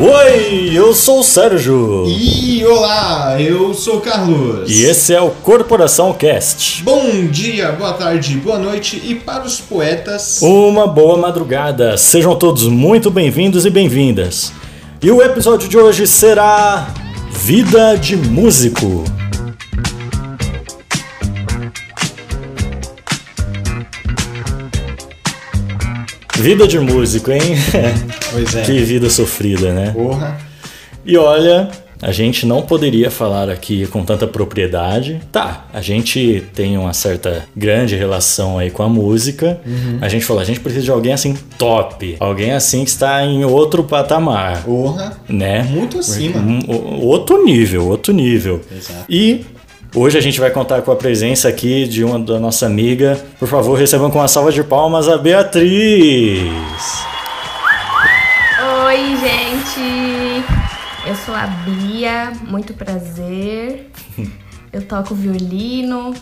Oi, eu sou o Sérgio. E olá, eu sou o Carlos. E esse é o Corporação Cast. Bom dia, boa tarde, boa noite e para os poetas. Uma boa madrugada. Sejam todos muito bem-vindos e bem-vindas. E o episódio de hoje será Vida de Músico. Vida de músico, hein? Pois é. que vida sofrida, né? Porra. E olha, a gente não poderia falar aqui com tanta propriedade. Tá, a gente tem uma certa grande relação aí com a música. A gente falou, a gente precisa de alguém assim top, alguém assim que está em outro patamar, Porra. né? Muito acima. Um- o- outro nível, outro nível. Exato. E hoje a gente vai contar com a presença aqui de uma da nossa amiga. Por favor, recebam com uma salva de palmas a Beatriz. A Bia, muito prazer. Eu toco violino,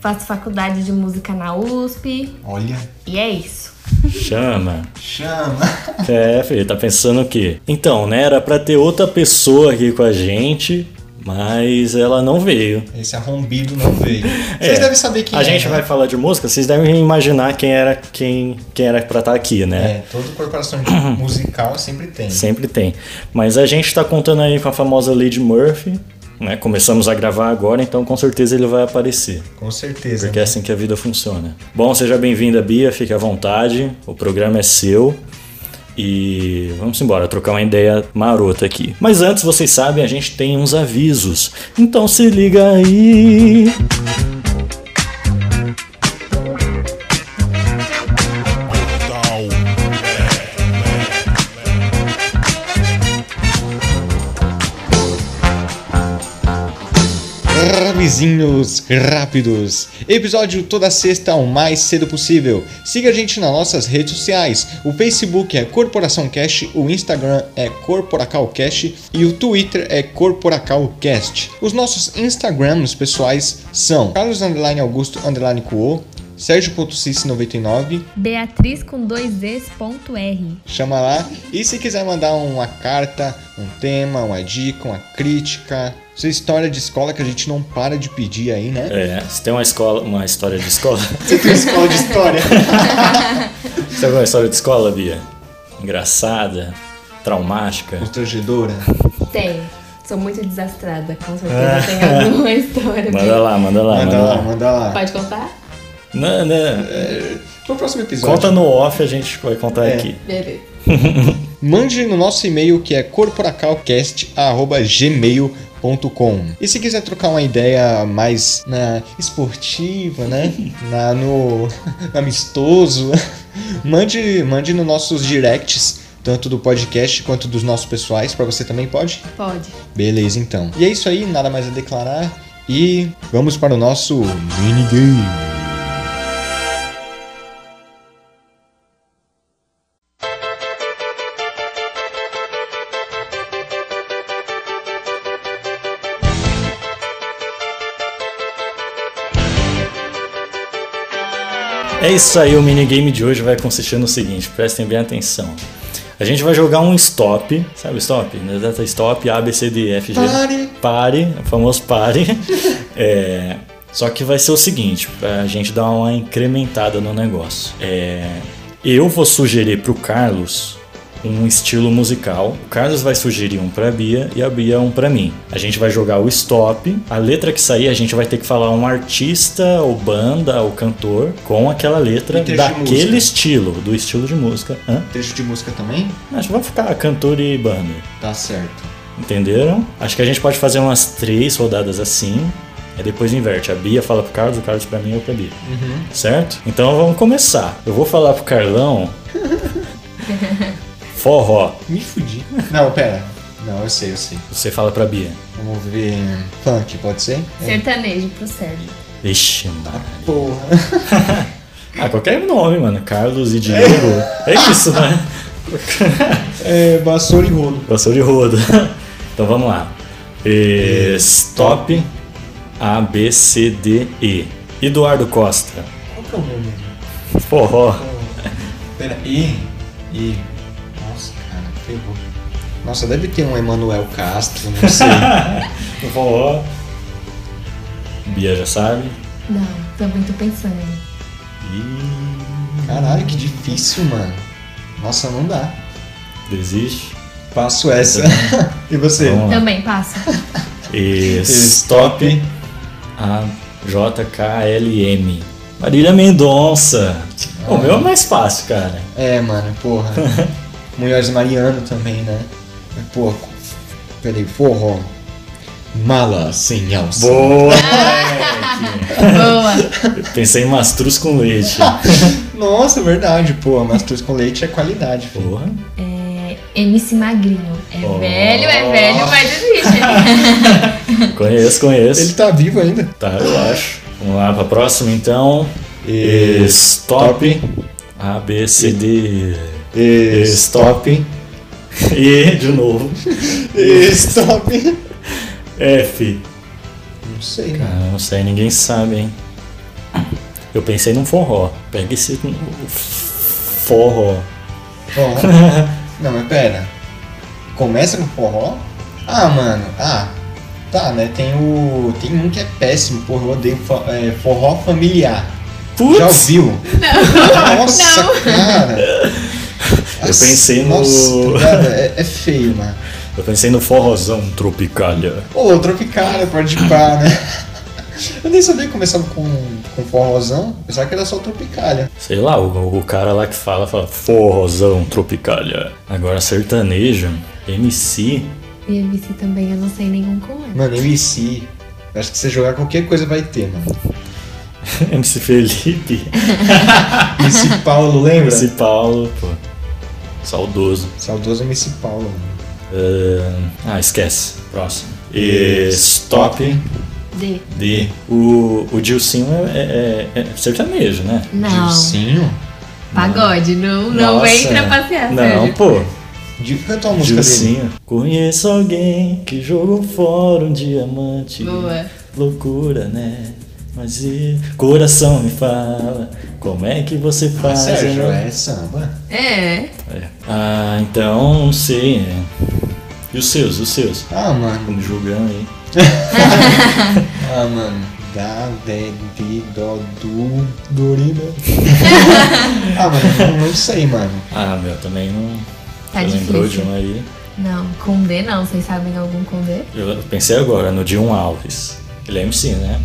faço faculdade de música na USP Olha, e é isso. Chama. chama. É, filho, tá pensando o quê? Então, né, era pra ter outra pessoa aqui com a gente, mas ela não veio. Esse arrombido não veio. Vocês É, devem saber quem a é. gente né? vai falar de música, vocês devem imaginar quem era quem, quem era pra estar aqui, né? É, toda corporação musical sempre tem. Sempre tem. Mas a gente tá contando aí com a famosa Lady Murphy, né? Começamos a gravar agora, então com certeza ele vai aparecer. Com certeza. Porque é né? assim que a vida funciona. Bom, seja bem-vinda, Bia, fique à vontade. O programa é seu. E vamos embora, trocar uma ideia marota aqui. Mas antes, vocês sabem, a gente tem uns avisos. Então se liga aí. Ramezinhos rápidos. Episódio toda sexta o mais cedo possível. Siga a gente nas nossas redes sociais. O Facebook é Corporação Cast, o Instagram é Corporacalcast e o Twitter é Corporacalcast. Os nossos Instagrams pessoais são Carlos Underline Augusto Underline Sérgio.cis99, Beatriz com dois es ponto R. chama lá. E se quiser mandar uma carta, um tema, uma dica, uma crítica, sua história de escola que a gente não para de pedir aí, né? É, você tem uma escola, uma história de escola? Você tem escola de história? Você tem alguma história de escola, Bia? Engraçada? Traumática? Constrangedora? Tem. Sou muito desastrada, com certeza tem alguma história. Manda lá, manda lá, Manda manda lá, lá. manda lá. Pode contar? Não, não. Pro próximo episódio. Conta no off, a gente vai contar É. aqui. Beleza. Mande no nosso e-mail que é corporacalcast.gmail.com E se quiser trocar uma ideia mais na esportiva, né? Na, no amistoso, mande, mande nos nossos directs, tanto do podcast quanto dos nossos pessoais, pra você também pode? Pode. Beleza, então. E é isso aí, nada mais a declarar. E vamos para o nosso minigame. Isso aí, o minigame de hoje vai consistir no seguinte, prestem bem atenção. A gente vai jogar um stop, sabe o stop? Data stop, A, B, C, D, F, G. Pare. Pare, o famoso pare. É, só que vai ser o seguinte, pra gente dar uma incrementada no negócio. É, eu vou sugerir pro Carlos um estilo musical. O Carlos vai sugerir um pra Bia e a Bia um pra mim. A gente vai jogar o stop. A letra que sair, a gente vai ter que falar um artista ou banda ou cantor com aquela letra daquele estilo, do estilo de música. Hã? Trecho de música também? Acho que vai ficar cantor e banda. Tá certo. Entenderam? Acho que a gente pode fazer umas três rodadas assim. Aí depois inverte. A Bia fala pro Carlos, o Carlos pra mim e eu pra Bia. Certo? Então vamos começar. Eu vou falar pro Carlão. forró. Me fudi. Não, pera. Não, eu sei, eu sei. Você fala pra Bia. Vamos ver. Funk, pode ser? Sertanejo pro Sérgio. Vixe, mano. Porra. Ah, qualquer nome, mano. Carlos e Diego. É isso, né? É, vassoura e rodo. Vassoura e rodo. Então vamos lá. E, Stop. A, B, C, D, E. Eduardo Costa. Qual que é o nome? Forró. Pera, E. E. Nossa, deve ter um Emanuel Castro, não sei. O forró. Bia já sabe. Não, também tô pensando. Ih, Caralho, que difícil, mano. Nossa, não dá. desiste. Passo essa. e você? Também passa. Stop. A JKLM. Marília Mendonça. O meu é mais fácil, cara. É, mano, porra. Munhoz Mariano também, né? Mas, Porra, peraí, forró. Mala sem alça. Boa, moleque. Boa. Eu pensei em mastruz com leite. Nossa, verdade, pô. Mastruz com leite é qualidade, filho. Porra. É, MC Magrinho. É Oh. velho, é velho, mas existe. Conheço, conheço. Ele tá vivo ainda. Tá, eu acho. Vamos lá pra próxima então. E- Stop. A, B, C, D. E- Stop. E de novo. E- Stop. F. Não sei? Cara, não sei, ninguém sabe, hein? Eu pensei num forró. Pega esse forró. Forró. Não, mas pera. Começa com forró? Ah, mano. Ah, tá, né? Tem o. Tem um que é péssimo, porra. Eu odeio é, forró familiar. Putz! Já ouviu? Nossa, Não. cara. Eu pensei no- Nossa, cara, é, é feio, mano. Eu pensei no forrozão tropicalha. Ô, Tropicália, pode pá, né? Eu nem sabia que começava com, com forrozão. Pensava que era só Tropicália. Sei lá, o, o cara lá que fala, fala forrozão tropicalha. Agora sertanejo, MC. E MC também, eu não sei nenhum com ela. Mano, MC. Acho que se você jogar qualquer coisa vai ter, mano. MC Felipe. MC Paulo, lembra? MC Paulo, pô. Saudoso. Saudoso MC Paulo, mano. Ah, esquece. Próximo. E stop. D. D. O, o Dilcinho é, é- é- é sertanejo, né? Não. Dilcinho? Pagode, não, não Nossa. vem trapacear, Não, Sérgio. pô. Dil... Cantou a música dele. Dilcinho. Conheço alguém que jogou fora um diamante. Boa. Loucura, né? Mas e coração me fala, como é que você Ah, faz? Sérgio, né? é samba. É. É. Ah, então, não sei. né? E os seus, os seus? Ah, mano. Me julgando aí. Ah, mano. Da, de, de, do, do, doriba. ah, mano, não, não sei, mano. Ah, meu, também não. Tá Você lembrou de difícil. um aí? Não, com D não. Vocês sabem algum com D? Eu pensei agora no Dion Alves. Ele é MC, né?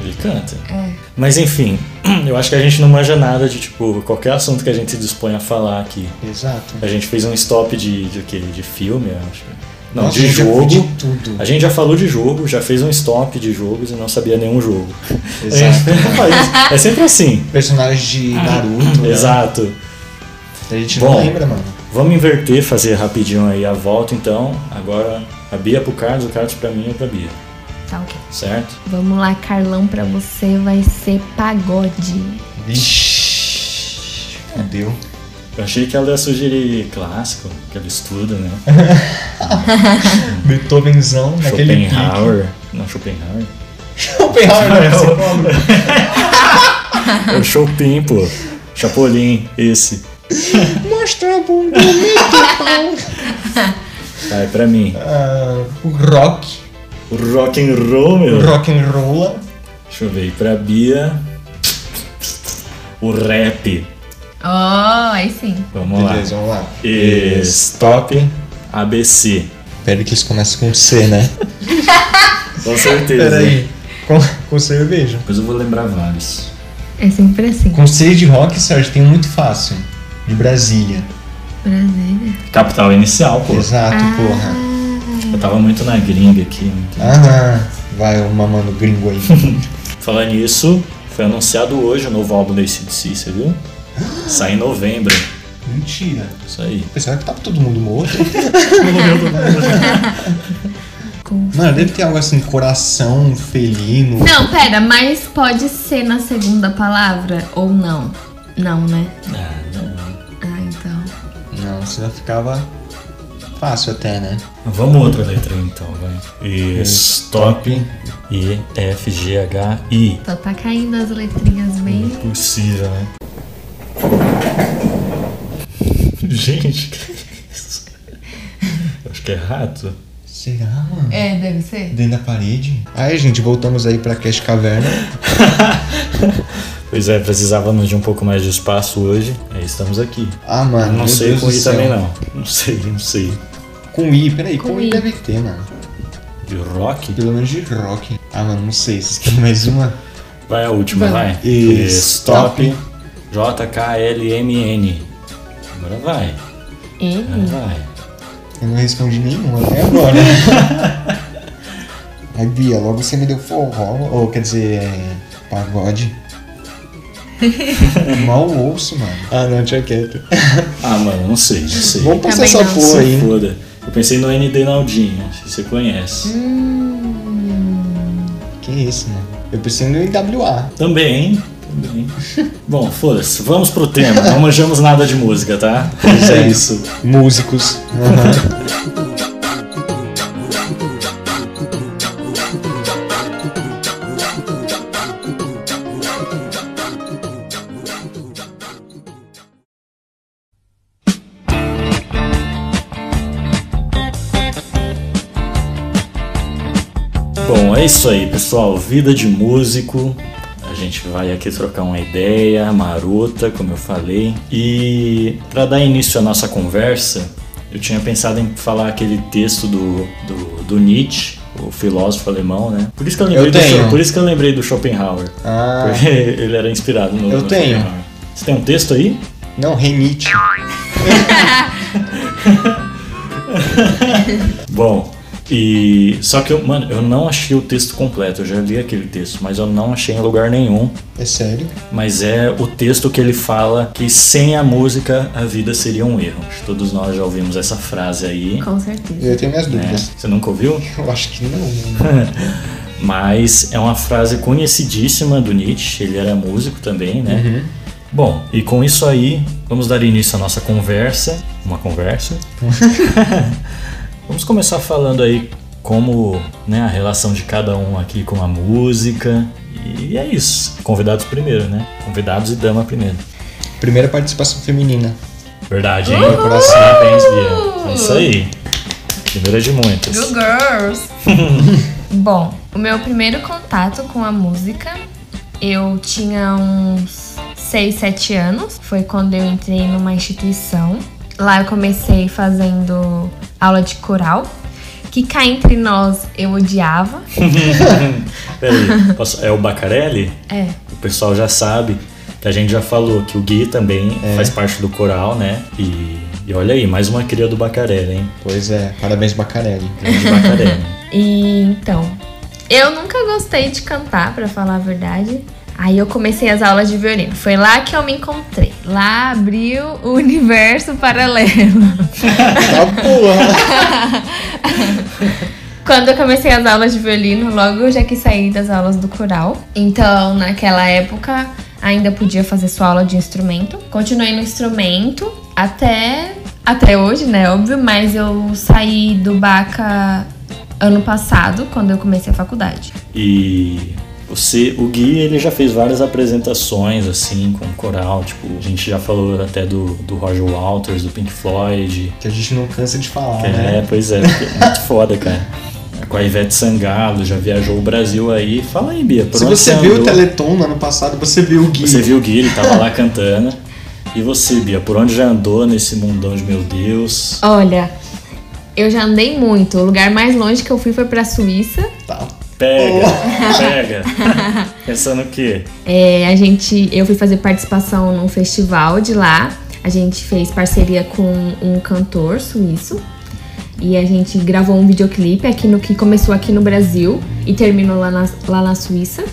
Ele canta. É. Mas enfim, eu acho que a gente não manja nada de tipo qualquer assunto que a gente se dispõe a falar aqui. Exato. A gente fez um stop de, de, quê? de filme, eu acho. Não, Nossa, de jogo. de tudo. A gente já falou de jogo, já fez um stop de jogos e não sabia nenhum jogo. Exato. isso. É sempre assim. Personagens de Naruto. né? Exato. A gente Bom. não lembra, mano. Vamos inverter, fazer rapidinho aí a volta então. Agora a Bia pro Carlos, o Carlos pra mim e pra Bia. Tá ok. Certo? Vamos lá, Carlão, pra você vai ser pagode. Vixe. Fudeu. Eu achei que ela ia sugerir clássico, que ela estuda, né? Beethovenzão naquele pique. Schopenhauer. Não, Schopenhauer. Schopenhauer, não, você cobra. É o Chopin, pô. Chapolin, esse. Mostra a bunda, Vai pra mim. O rock. O rock and roll, O meu. rock and roll. Deixa eu ver. Pra Bia. O rap. Oh, aí sim. Vamos Beleza, vamos lá. lá. E stop. ABC. Pera que isso começa com C, né? Com certeza. Pera aí. Com, com cerveja. Depois eu vou lembrar vários. É sempre assim. Com C de rock, Sérgio, tem muito fácil. De Brasília. Brasília. Capital inicial, pô. Exato, porra. Eu tava muito na gringa aqui. muito- Ah, vai o mamando gringo aí. Falando nisso, foi anunciado hoje o novo álbum da ACDC, você viu? Sai em novembro. Mentira. Isso aí. Pensava que tava todo mundo morto. Mano, deve ter algo assim, coração felino. Não, pera, mas pode ser na segunda palavra ou não? Não, né? Ah, não. Ah, então. Não, senão ficava fácil até, né? Vamos outra letra então, vai. E stop. E F, G, H, I. Só tá caindo as letrinhas bem. Impossível, né? Gente, que isso? que é rato. Será, mano? É, deve ser. Dentro da parede? Aí, gente, voltamos aí pra Cash Caverna. Pois é, precisávamos de um pouco mais de espaço hoje. Aí estamos aqui. Ah, mano, não meu sei Deus com do I céu. também não. Não sei, não sei. Com I, peraí, com, Com I I. deve ter, mano. De rock? Pelo menos de rock. Ah, mano, não sei. Vocês querem mais uma? Vai a última, Vai. vai. E Stop. J-K-L-M-N. Agora vai. Ele. Agora vai. Eu não respondi nenhuma até agora. Aí, Bia, logo você me deu forró, ou quer dizer, é, pagode. Mal ouço, mano. Ah, não, tinha quieto. Ah, mano, não sei, não sei. Vamos passar essa não. porra aí. Foda. Eu pensei no ND Naldinho, se você conhece. Que isso, mano? Eu pensei no IWA. Também, hein? Também. Bom, foda-se. Vamos pro tema. Não manjamos nada de música, tá? Pois É isso. Músicos. Aham. Isso aí, pessoal. Vida de músico. A gente vai aqui trocar uma ideia marota, como eu falei. E para dar início à nossa conversa, eu tinha pensado em falar aquele texto do, do, do Nietzsche, o filósofo alemão, né? Por isso que eu lembrei, Eu do, tenho. Scho- por isso que eu lembrei do Schopenhauer. Ah, Porque ele era inspirado no, Eu no tenho. Schopenhauer. Você tem um texto aí? não, Renite. Bom, e só que eu, mano, eu não achei o texto completo. Eu já li aquele texto, mas eu não achei em lugar nenhum. É sério? Mas é o texto que ele fala que sem a música a vida seria um erro. Acho que Todos nós já ouvimos essa frase aí. Com certeza. Eu tenho minhas Né? dúvidas. Você nunca ouviu? Eu acho que não. mano. Mas é uma frase conhecidíssima do Nietzsche. Ele era músico também, né? Bom, e com isso aí, vamos dar início à nossa conversa. Uma conversa. vamos começar falando aí como né, a relação de cada um aqui com a música. E é isso. Convidados primeiro, né? Convidados e dama primeiro. Primeira participação feminina. Verdade, hein? Coração. Parabéns, Bia. É isso aí. Primeira de muitas. Go Girls! Bom, o meu primeiro contato com a música, eu tinha uns 6, 7 anos. Foi quando eu entrei numa instituição. Lá eu comecei fazendo aula de coral. Que cá entre nós eu odiava. Peraí, posso- é o Bacarelli? É. O pessoal já sabe que a gente já falou que o Gui também É. faz parte do coral, né? E, e olha aí, mais uma cria do Bacarelli, hein? Pois é, parabéns Bacarelli. Grande Bacarelli. E então, eu nunca gostei de cantar, pra falar a verdade. Aí eu comecei as aulas de violino. Foi lá que eu me encontrei. Lá abriu o universo paralelo. Tá porra! Quando eu comecei as aulas de violino, logo eu já quis sair das aulas do coral. Então, naquela época, ainda podia fazer sua aula de instrumento. Continuei no instrumento até até hoje, né, óbvio, mas eu saí do Baca ano passado, quando eu comecei a faculdade. E você, o Gui, ele já fez várias apresentações assim com coral, tipo, a gente já falou até do, do Roger Waters, do Pink Floyd. Que a gente não cansa de falar, É, né? pois é, é muito foda, cara. Com a Ivete Sangalo, já viajou o Brasil aí. Fala aí, Bia, por Se onde você viu o andou? Teleton no ano passado, você viu o Gui. Você viu o Gui, ele tava lá cantando. E você, Bia, por onde já andou nesse mundão de meu Deus? Olha, eu já andei muito. O lugar mais longe que eu fui foi pra Suíça. Tá. Pega, pega. Pensando o quê? É, a gente, eu fui fazer participação num festival de lá. A gente fez parceria com um cantor suíço. E a gente gravou um videoclipe aqui no que começou aqui no Brasil e terminou lá na, lá na Suíça.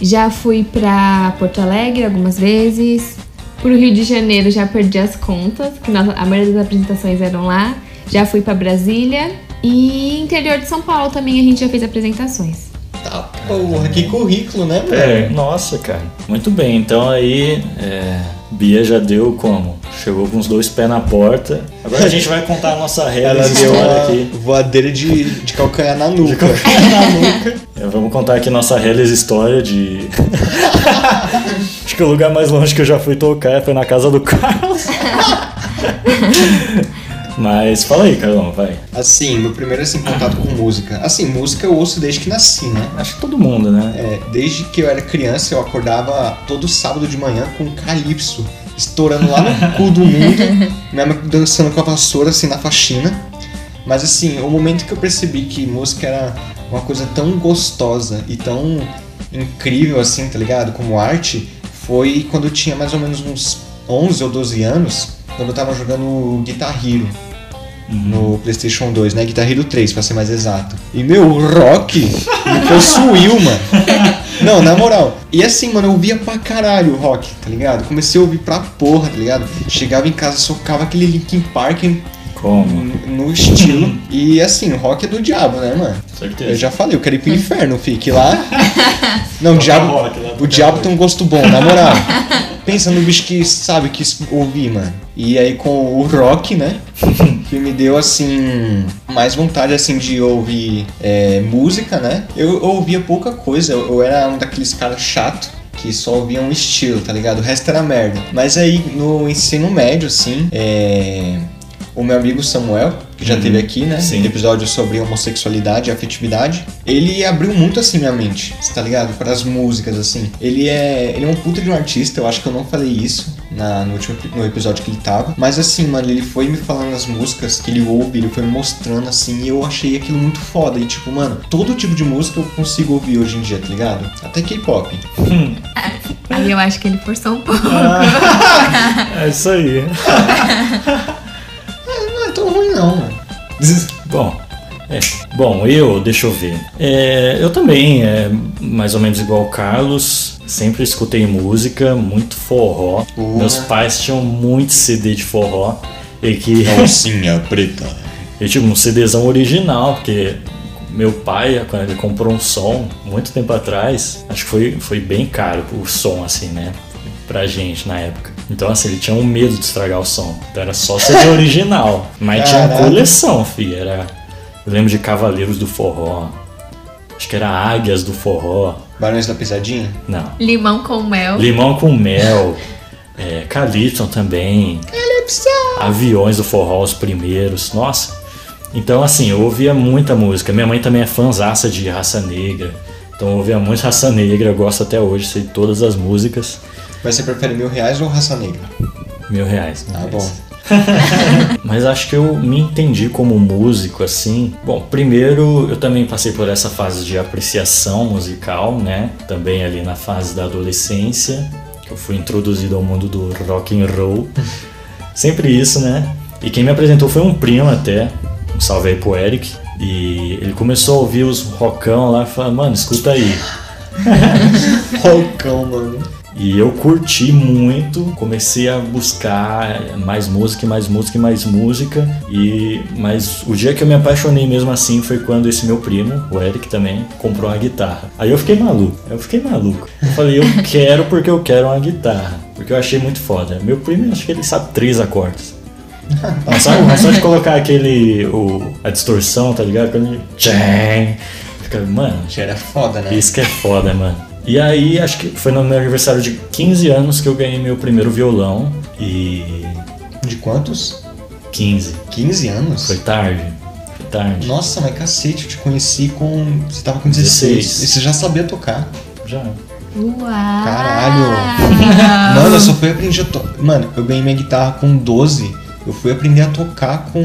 Já fui pra Porto Alegre algumas vezes. Pro Rio de Janeiro já perdi as contas, que nós- a maioria das apresentações eram lá. Já fui pra Brasília. E interior de São Paulo também a gente já fez apresentações. Tá porra, que currículo, né, velho? É, nossa, cara. Muito bem, então aí, é, Bia já deu como? Chegou com os dois pés na porta. Agora a gente vai contar a nossa real Ela deu história uma aqui. voadeira de, de calcanhar na nuca. É, vamos contar aqui nossa Hellis história de. Acho que o lugar mais longe que eu já fui tocar foi na casa do Carlos. Mas fala aí, Carlão, vai. Assim, meu primeiro assim, contato com música. Assim, música eu ouço desde que nasci, né? Acho que todo mundo, né? É, desde que eu era criança, eu acordava todo sábado de manhã com calypso, estourando lá no cu do mundo, minha mãe dançando com a vassoura assim na faxina. Mas assim, o momento que eu percebi que música era uma coisa tão gostosa e tão incrível assim, tá ligado? Como arte, foi quando eu tinha mais ou menos uns 11 ou 12 anos, quando eu tava jogando Guitar Hero. No PlayStation 2, né? Guitar Hero 3, pra ser mais exato. E meu, o rock me possuiu, mano. Não, na moral. E assim, mano, eu ouvia pra caralho o rock, tá ligado? Comecei a ouvir pra porra, tá ligado? Chegava em casa, socava aquele Linkin Park Como? no estilo. E assim, o rock é do diabo, né, mano? Certeza. Eu já falei, eu quero ir pro inferno, fique lá. Não, o diabo, rock o diabo tem um gosto bom, na moral. Pensa no bicho que sabe que ouvir, mano. E aí com o rock, né? Que me deu assim mais vontade assim de ouvir é, música, né? Eu, ouvia pouca coisa, eu, eu era um daqueles caras chato que só ouvia um estilo, tá ligado? O resto era merda. Mas aí no ensino médio, assim, é, o meu amigo Samuel, que já Uhum. teve aqui, né? Sim. Episódio sobre homossexualidade e afetividade. Ele abriu muito assim minha mente, tá ligado? Para as músicas, assim. Ele é, ele é um puta de um artista, eu acho que eu não falei isso na, no último no episódio que ele tava. Mas assim, mano, ele foi me falando as músicas que ele ouve, ele foi me mostrando assim, e eu achei aquilo muito foda. E tipo, mano, todo tipo de música eu consigo ouvir hoje em dia, tá ligado? Até K-pop. Aí eu acho que ele forçou um pouco. É isso aí. Não mano. Bom, é. Bom, eu, deixa eu ver. É, eu também, é mais ou menos igual o Carlos, sempre escutei música, muito forró. Porra. Meus pais tinham muito CD de forró. E que Calcinha preta. eu tive um CDzão original, porque meu pai, quando ele comprou um som, muito tempo atrás, acho que foi, foi bem caro o som, assim, né? Pra gente na época. Então, assim, ele tinha um medo de estragar o som. Então era só CD original. Mas tinha Caraca. coleção, fi. Era. Eu lembro de Cavaleiros do Forró. Acho que era Águias do Forró. Barões da Pisadinha? Não. Limão com mel. Limão com mel. É, Calypso também. Aviões do forró, os primeiros. Nossa. Então, assim, eu ouvia muita música. Minha mãe também é fãzaça de Raça Negra. Então, eu ouvia muito Raça Negra. Eu gosto até hoje, sei todas as músicas. Mas você prefere mil reais ou raça negra? Mil reais. mil Ah, reais. bom. Mas acho que eu me entendi como músico, assim. Bom, primeiro eu também passei por essa fase de apreciação musical, né? Também ali na fase da adolescência, que eu fui introduzido ao mundo do rock and roll. Sempre isso, né? E quem me apresentou foi um primo até, um salve aí pro Eric. E ele começou a ouvir os rockão lá e falou, mano, escuta aí. Rockão, mano. E eu curti muito, comecei a buscar mais música, e mais música e mais música. E mas o dia que eu me apaixonei mesmo assim foi quando esse meu primo, o Eric também, comprou uma guitarra. Aí eu fiquei maluco. Eu fiquei maluco. Eu falei, eu quero porque eu quero uma guitarra, porque eu achei muito foda. Meu primo, acho que ele sabe três acordes. Mas só, mas só de colocar aquele o, a distorção, tá ligado? Quando ele tchang, fica, mano, Já era foda, né? isso que é foda, mano. E aí, acho que foi no meu aniversário de 15 anos que eu ganhei meu primeiro violão. E. De quantos? 15. 15 anos? Foi tarde. Foi tarde. Nossa, mas cacete, eu te conheci com. Você tava com 16. 16. E você já sabia tocar. Já. Uau! Caralho! Mano, eu só fui aprender a tocar. Mano, eu ganhei minha guitarra com 12. Eu fui aprender a tocar com.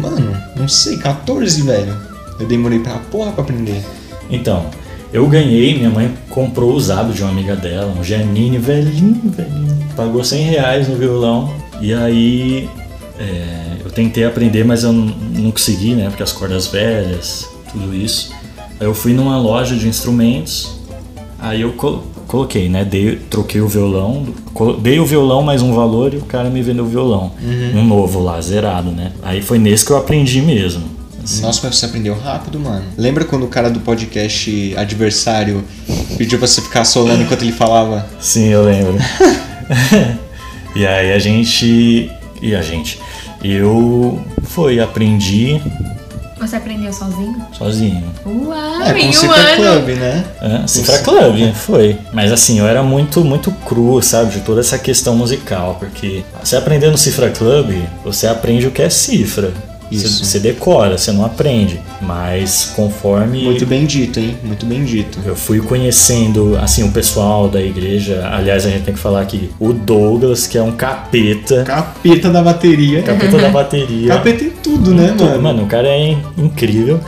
Mano, não sei, 14, velho. Eu demorei pra porra pra aprender. Então, eu ganhei, minha mãe comprou usado de uma amiga dela, um Janine velhinho, velhinho. Pagou 100 reais no violão. E aí é, eu tentei aprender, mas eu não, não consegui, né? Porque as cordas velhas, tudo isso. Aí eu fui numa loja de instrumentos. Aí eu col- coloquei, né? Dei, troquei o violão, dei o violão mais um valor e o cara me vendeu o violão. Um novo lá, zerado, né? Aí foi nesse que eu aprendi mesmo. Assim. Nossa, mas você aprendeu rápido, mano. Lembra quando o cara do podcast adversário pediu pra você ficar solando enquanto ele falava? Sim, eu lembro. e aí a gente. E a gente. Eu fui, aprendi. Você aprendeu sozinho? sozinho. Uau, É, com em o um Cifra ano! Club, né? É, Cifra Club, foi. Mas assim, eu era muito, muito cru, sabe, de toda essa questão musical, porque você aprendendo Cifra Club, você aprende o que é cifra. Isso. Você, decora, você não aprende. Mas conforme Muito bem dito, hein? Muito bem dito. eu fui conhecendo, assim, o pessoal da igreja, aliás, a gente tem que falar aqui, o Douglas, que é um capeta, Capeta da bateria. capeta da bateria. Capeta em tudo, né, Tudo, mano? Mano, o cara é in- incrível.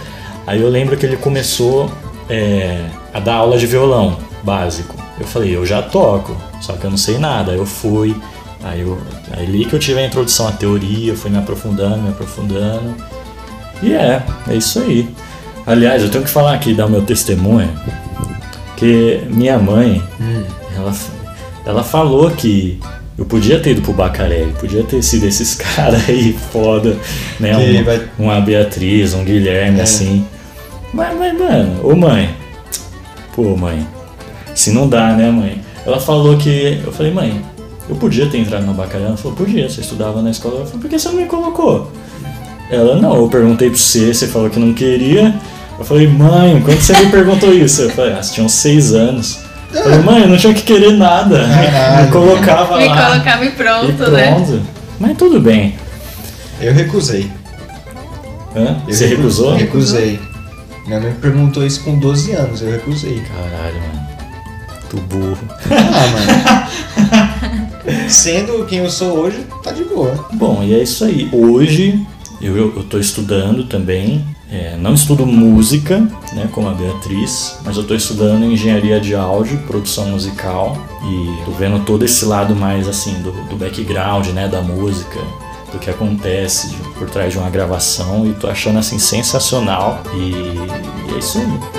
Aí eu lembro que ele começou é, a dar aula de violão básico. Eu falei, eu já toco, só que eu não sei nada. Eu fui, aí, eu, aí ali que eu tive a introdução à teoria, fui me aprofundando, me aprofundando. E é, é isso aí. Aliás, eu tenho que falar aqui, dar o meu testemunho, que minha mãe, ela, ela falou que eu podia ter ido pro Bacarelli, podia ter sido esses caras aí foda, né? Uma, vai- uma Beatriz, um Guilherme, É. assim. Mas, mas, mano, ô mãe, pô, mãe, se não dá, né, mãe? Ela falou que. Eu falei, mãe, eu podia ter entrado no Bacarelli? Ela falou, podia, você estudava na escola. Eu falei, por que você não me colocou? Ela, não, eu perguntei pra você, você falou que não queria. Eu falei, mãe, quando você me perguntou isso? Eu falei, ah, você tinha uns seis anos. Eu falei, mãe, eu não tinha que querer nada. Caralho. Me colocava Me lá. colocava e pronto, e pronto. né? Mas tudo bem. Eu recusei. Hã? Eu Você recu- recusou? Recusei. Minha mãe perguntou isso com 12 anos, eu recusei. Caralho, mano. Tu burro. Ah, mano. Sendo quem eu sou hoje, tá de boa. Bom, e é isso aí. Hoje eu, eu, eu tô estudando também. É, não estudo música, né, como a Beatriz, mas eu tô estudando engenharia de áudio, produção musical e tô vendo todo esse lado mais assim do, do background, né, da música, do que acontece por trás de uma gravação e tô achando assim sensacional e, e é isso aí.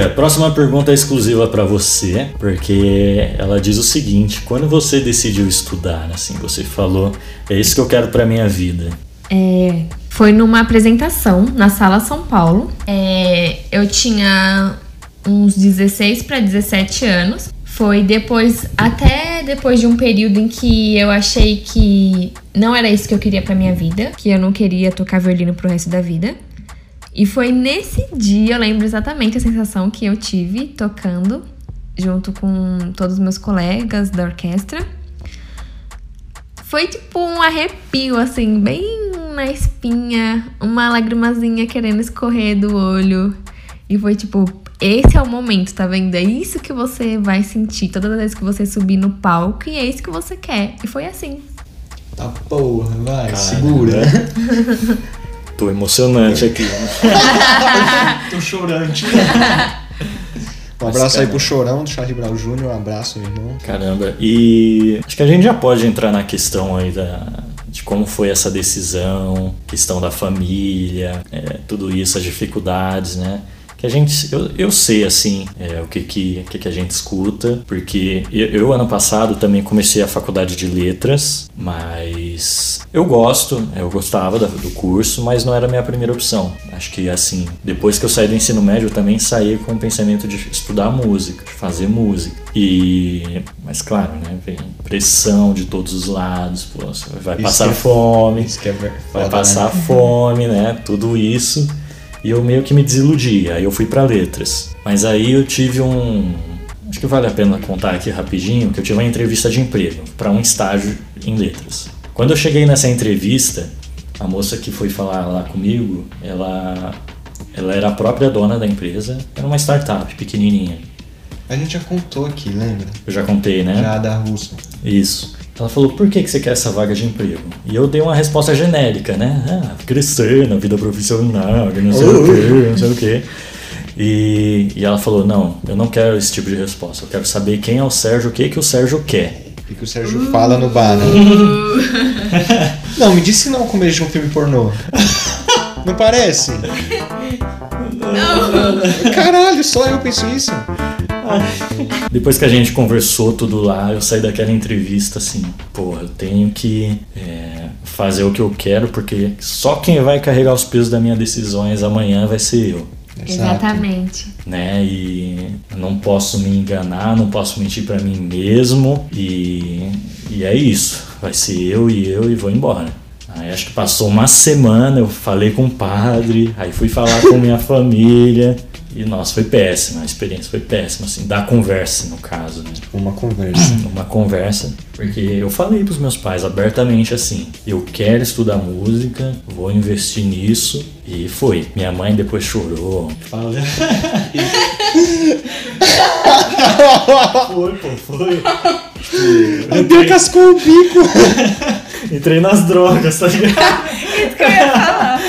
Bia, próxima pergunta é exclusiva pra você, porque ela diz o seguinte: quando você decidiu estudar, assim, você falou, é isso que eu quero pra minha vida. É, foi numa apresentação na Sala São Paulo. É, eu tinha uns 16 para 17 anos. Foi depois, até depois de um período em que eu achei que não era isso que eu queria pra minha vida, que eu não queria tocar violino pro resto da vida. E foi nesse dia, eu lembro exatamente a sensação que eu tive tocando junto com todos os meus colegas da orquestra. Foi tipo um arrepio, assim, bem na espinha, uma lagrimazinha querendo escorrer do olho. E foi tipo, esse é o momento, tá vendo? É isso que você vai sentir toda vez que você subir no palco e é isso que você quer. E foi assim. Tá porra, vai, Cara, segura. Tô emocionante aqui. Tô chorante. Um Mas, abraço aí cara- pro Chorão do Charlie Brown Jr., um abraço, meu irmão. Caramba. E acho que a gente já pode entrar na questão aí da, de como foi essa decisão, questão da família, é, tudo isso, as dificuldades, né? Que a gente, eu, eu sei assim é, o que que, que que a gente escuta, porque eu, eu, ano passado também comecei a faculdade de letras, mas eu gosto, eu gostava do curso, mas não era a minha primeira opção. Acho que assim, depois que eu saí do ensino médio, eu também saí com o pensamento de estudar música, de fazer música. E, mas claro, né, vem pressão de todos os lados, pô, vai Isso passar é- fome, é ver- vai foda, passar né? fome, né? Tudo isso. E eu meio que me desiludi. Aí eu fui pra letras. Mas aí eu tive um. Acho que vale a pena contar aqui rapidinho que eu tive uma entrevista de emprego para um estágio em letras. Quando eu cheguei nessa entrevista, a moça que foi falar lá comigo, ela, ela era a própria dona da empresa. Era uma startup pequenininha. A gente já contou aqui, lembra? Eu já contei, né? Já da Russo. Isso. Ela falou, por que, que você quer essa vaga de emprego? E eu dei uma resposta genérica, né? Ah, crescer na vida profissional, não sei o quê, não sei o quê. E, e ela falou, não, eu não quero esse tipo de resposta. Eu quero saber quem é o Sérgio, o que, que o Sérgio quer. O que o Sérgio fala no bar, né? não, me disse não o começo de um filme pornô. Não parece? Não. Caralho, só eu penso isso. Depois que a gente conversou tudo lá, eu saí daquela entrevista assim, porra, eu tenho que é, fazer o que eu quero, porque só quem vai carregar os pesos das minhas decisões amanhã vai ser eu. Exato. Exatamente. Né? E não posso me enganar, não posso mentir pra mim mesmo e, e é isso. Vai ser eu e eu e vou embora. Aí acho que passou uma semana, eu falei com o padre, aí fui falar com minha família e nossa, foi péssima, a experiência foi péssima, assim, da conversa no caso, né? Uma conversa. Uma conversa, porque eu falei pros meus pais abertamente assim: eu quero estudar música, vou investir nisso, e foi. Minha mãe depois chorou. Fala. foi, pô, foi. Até cascou o bico. Entrei nas drogas, tá ligado? Isso que eu ia falar.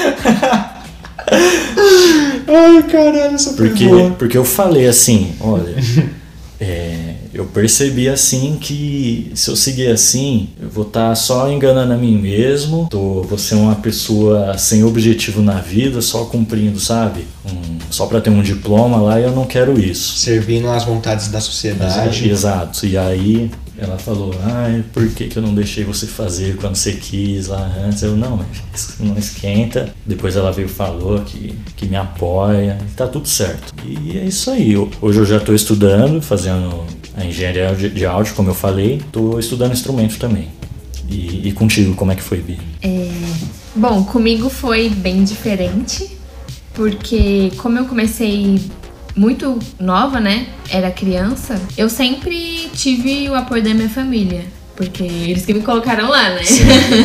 Ai, caralho, essa Porque, boa. porque eu falei assim, olha, é, eu percebi assim que se eu seguir assim, eu vou estar só enganando a mim mesmo, tô, vou ser uma pessoa sem objetivo na vida, só cumprindo, sabe? Um- só pra ter um diploma lá e eu não quero isso. Servindo às vontades da sociedade. Exato. E aí ela falou, ai, por que, que eu não deixei você fazer quando você quis lá antes? Eu, não, não esquenta. Depois ela veio falou que, que me apoia, tá tudo certo. E é isso aí. Hoje eu já tô estudando, fazendo a engenharia de, áudio, como eu falei. Tô estudando instrumento também. E, e contigo, como é que foi, Bi? Bom, comigo foi bem diferente, porque como eu comecei muito nova, né? Era criança, eu sempre tive o apoio da minha família. Porque eles que me colocaram lá, né?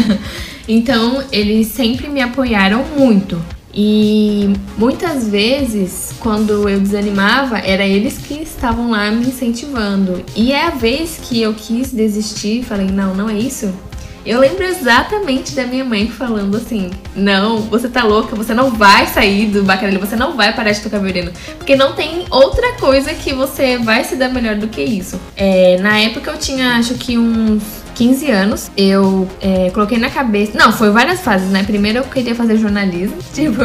então, eles sempre me apoiaram muito. E muitas vezes, quando eu desanimava, era eles que estavam lá me incentivando. E é a vez que eu quis desistir, falei, não, não é isso. Eu lembro exatamente da minha mãe falando assim: Não, você tá louca, você não vai sair do bacarelli, você não vai parar de tocar violino. Porque não tem outra coisa que você vai se dar melhor do que isso. É, na época eu tinha, acho que uns 15 anos, eu é, coloquei na cabeça. Não, foi várias fases, né? Primeiro eu queria fazer jornalismo, tipo.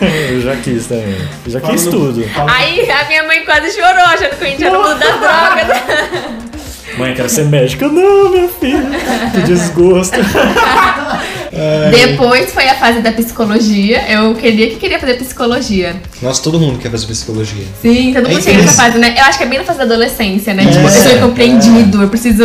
eu já quis também. Eu já quis tudo. Aí a minha mãe quase chorou, achando que a gente era no mundo das drogas. Mãe, quero ser médica. Não, minha filha. Que desgosto. Depois foi a fase da psicologia. Eu queria que queria fazer psicologia. Nossa, todo mundo quer fazer psicologia. Sim, todo mundo É chega nessa fase, né? Eu acho que é bem na fase da adolescência, né? É, tipo, eu sou é. incompreendido, eu preciso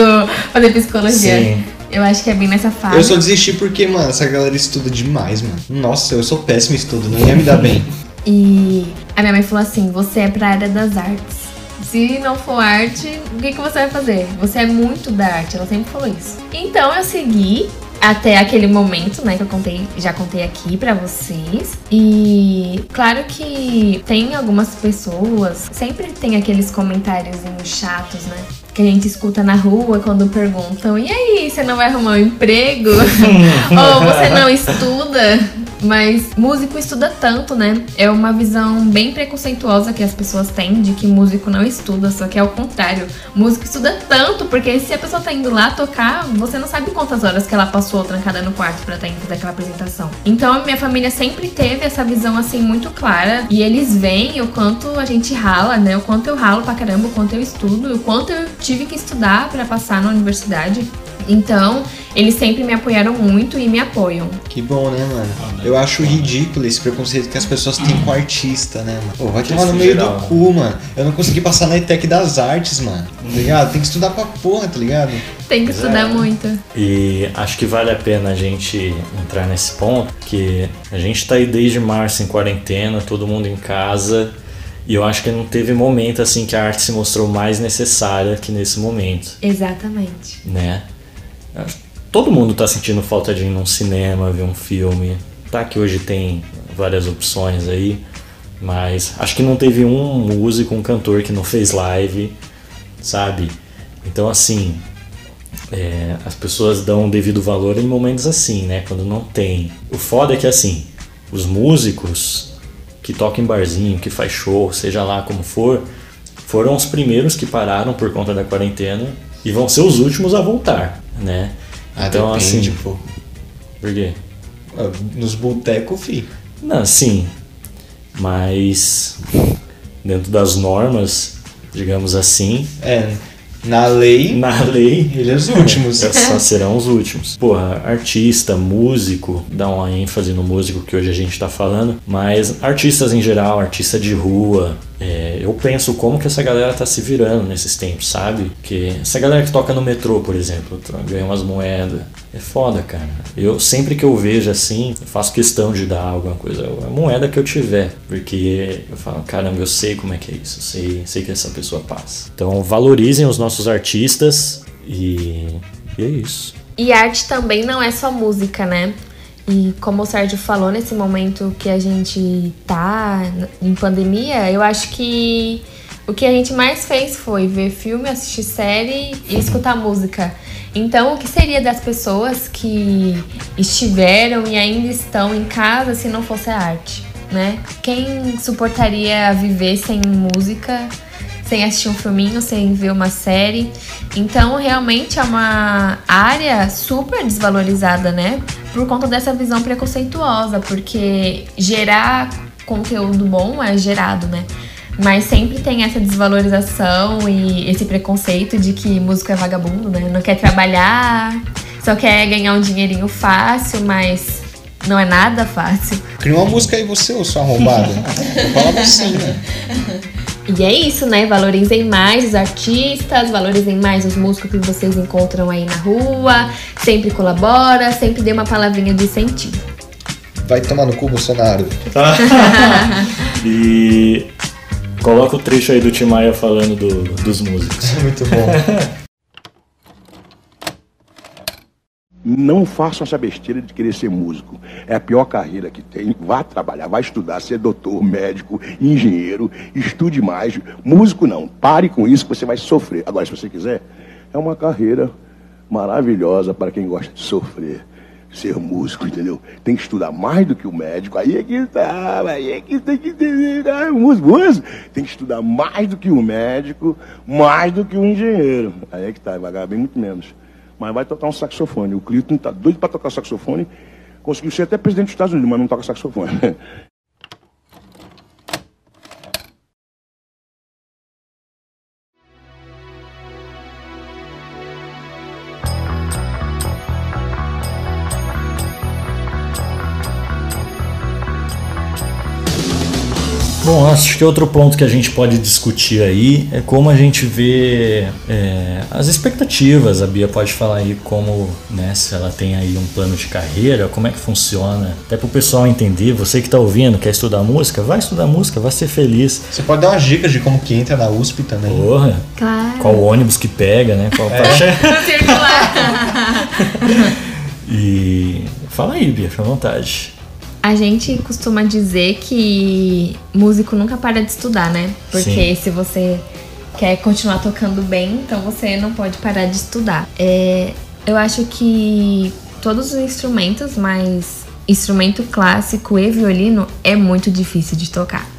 fazer psicologia. Sim. Eu acho que é bem nessa fase. Eu só desisti porque, mano, essa galera estuda demais, mano. Nossa, eu sou péssimo em estudo, não ia me dar bem. E a minha mãe falou assim: você é pra área das artes. Se não for arte, o que, que você vai fazer? Você é muito da arte, ela sempre falou isso. Então eu segui até aquele momento, né, que eu contei, já contei aqui pra vocês. E claro que tem algumas pessoas, sempre tem aqueles comentários chatos, né? Que a gente escuta na rua quando perguntam: e aí, você não vai arrumar um emprego? Ou você não estuda? Mas músico estuda tanto, né? É uma visão bem preconceituosa que as pessoas têm de que músico não estuda, só que é o contrário. Músico estuda tanto, porque se a pessoa tá indo lá tocar, você não sabe quantas horas que ela passou trancada no quarto pra estar indo fazer aquela apresentação. Então minha família sempre teve essa visão assim muito clara e eles veem o quanto a gente rala, né? O quanto eu ralo pra caramba, o quanto eu estudo, o quanto eu tive que estudar pra passar na universidade. Então, eles sempre me apoiaram muito e me apoiam. Que bom, né, mano? Eu acho ridículo esse preconceito que as pessoas têm com artista, né, mano? Pô, vai tomar no meio geral. do cu, mano. Eu não consegui passar na ETEC das artes, mano. Tá ligado? Tem que estudar pra porra, tá ligado? Tem que Pois estudar é. muito. E acho que vale a pena a gente entrar nesse ponto, que a gente tá aí desde março em quarentena, todo mundo em casa, e eu acho que não teve momento assim que a arte se mostrou mais necessária que nesse momento, Exatamente. né? Todo mundo tá sentindo falta de ir num cinema, ver um filme. Tá que hoje tem várias opções aí, mas acho que não teve um músico, um cantor que não fez live, sabe? Então assim, é, as pessoas dão o devido valor em momentos assim, né? Quando não tem. O foda é que assim, os músicos que tocam em barzinho, que faz show, seja lá como for, foram os primeiros que pararam por conta da quarentena e vão ser os últimos a voltar, né? Ah, então depende, assim, pô. por quê? Ah, Nos botecos, fi. Não, sim. Mas dentro das normas, digamos assim, É, Na lei, Na lei, eles são os últimos. só serão os últimos. Porra, artista, músico, dá uma ênfase no músico que hoje a gente tá falando, mas artistas em geral, artista de rua, é, eu penso como que essa galera tá se virando nesses tempos, sabe? Que essa galera que toca no metrô, por exemplo, tra- ganha umas moedas. É foda, cara. Eu sempre que eu vejo assim, eu faço questão de dar alguma coisa, a moeda que eu tiver, porque eu falo, caramba, eu sei como é que é isso, eu sei, sei que essa pessoa passa. Então valorizem os nossos artistas e, e é isso. E arte também não é só música, né? E como o Sérgio falou, nesse momento que a gente tá em pandemia, eu acho que o que a gente mais fez foi ver filme, assistir série e escutar música. Então, o que seria das pessoas que estiveram e ainda estão em casa se não fosse a arte, né? Quem suportaria viver sem música? Sem assistir um filminho, sem ver uma série. Então, realmente é uma área super desvalorizada, né? Por conta dessa visão preconceituosa, porque gerar conteúdo bom é gerado, né? Mas sempre tem essa desvalorização e esse preconceito de que músico é vagabundo, né? Não quer trabalhar, só quer ganhar um dinheirinho fácil, mas não é nada fácil. Cria uma música aí você, ô seu arrombado. Eu falava assim, né? E é isso, né? Valorizem mais os artistas, valorizem mais os músicos que vocês encontram aí na rua. Sempre colabora, sempre dê uma palavrinha de incentivo. Vai tomar no cu, Bolsonaro. E coloca o trecho aí do Tim Maia falando do- dos músicos. Muito bom. Não façam essa besteira de querer ser músico. É a pior carreira que tem. Vá trabalhar, vá estudar, ser doutor, médico, engenheiro, estude mais. Músico não. Pare com isso que você vai sofrer. Agora, se você quiser, é uma carreira maravilhosa para quem gosta de sofrer. Ser músico, entendeu? Tem que estudar mais do que o médico. Aí é que tá, aí é que tem que entender. Ah, músico, músico. Tem que estudar mais do que o médico, mais do que o engenheiro. Aí é que tá, vai ganhar bem muito menos mas vai tocar um saxofone. O Clinton tá doido para tocar saxofone. Conseguiu ser até presidente dos Estados Unidos, mas não toca saxofone. que outro ponto que a gente pode discutir aí é como a gente vê é, as expectativas. A Bia pode falar aí como, né, se ela tem aí um plano de carreira, como é que funciona. Até pro pessoal entender, você que tá ouvindo, quer estudar música, vai estudar música, vai ser feliz. Você pode dar umas dicas de como que entra na USP também. Porra, Claro. qual ônibus que pega, né? Qual faixa. Circular. E fala aí, Bia, fica à vontade. A gente costuma dizer que músico nunca para de estudar, né? Porque se você quer continuar tocando bem, então você não pode parar de estudar. É, eu acho que todos os instrumentos, mas instrumento clássico e violino é muito difícil de tocar.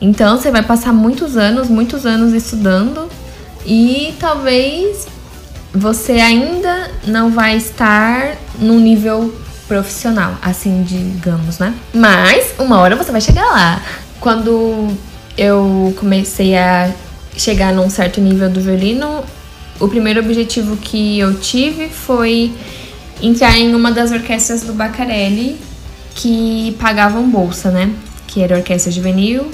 Então você vai passar muitos anos, muitos anos estudando e talvez você ainda não vai estar num nível profissional, assim, digamos, né? Mas uma hora você vai chegar lá. Quando eu comecei a chegar num certo nível do violino, o primeiro objetivo que eu tive foi entrar em uma das orquestras do Bacarelli que pagavam bolsa, né? Que era a Orquestra Juvenil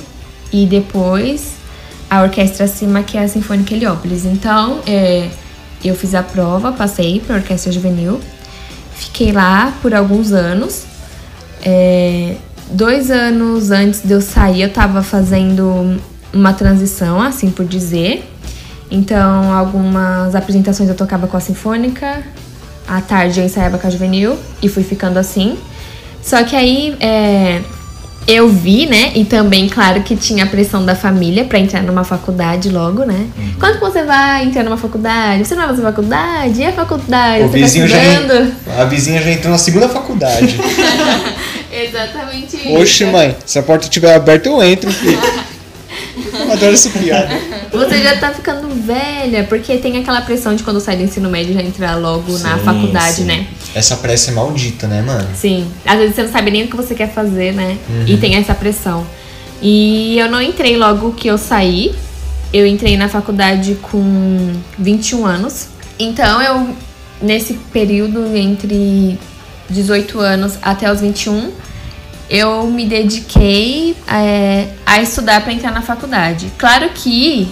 e depois a orquestra acima, que é a Sinfônica Heliópolis. Então, é, eu fiz a prova, passei para a Orquestra Juvenil, fiquei lá por alguns anos. É, dois anos antes de eu sair, eu estava fazendo uma transição, assim por dizer. Então, algumas apresentações eu tocava com a Sinfônica, à tarde eu ensaiava com a Juvenil e fui ficando assim. Só que aí é, eu vi, né? E também, claro, que tinha a pressão da família pra entrar numa faculdade logo, né? Quando que você vai entrar numa faculdade? Você não vai fazer faculdade? E a faculdade? O você vizinho tá já, a vizinha já entrou na segunda faculdade. Exatamente isso. Oxe, mãe, se a porta estiver aberta, eu entro, adoro essa piada. Você já tá ficando velha, porque tem aquela pressão de quando sai do ensino médio já entrar logo na Sim, faculdade, sim. né? Essa pressa é maldita, né, mano? Sim. Às vezes você não sabe nem o que você quer fazer, né? Uhum. E tem essa pressão. E eu não entrei logo que eu saí. eu entrei na faculdade com 21 anos. Então eu, nesse período entre 18 anos até os 21, eu me dediquei é, a estudar para entrar na faculdade. Claro que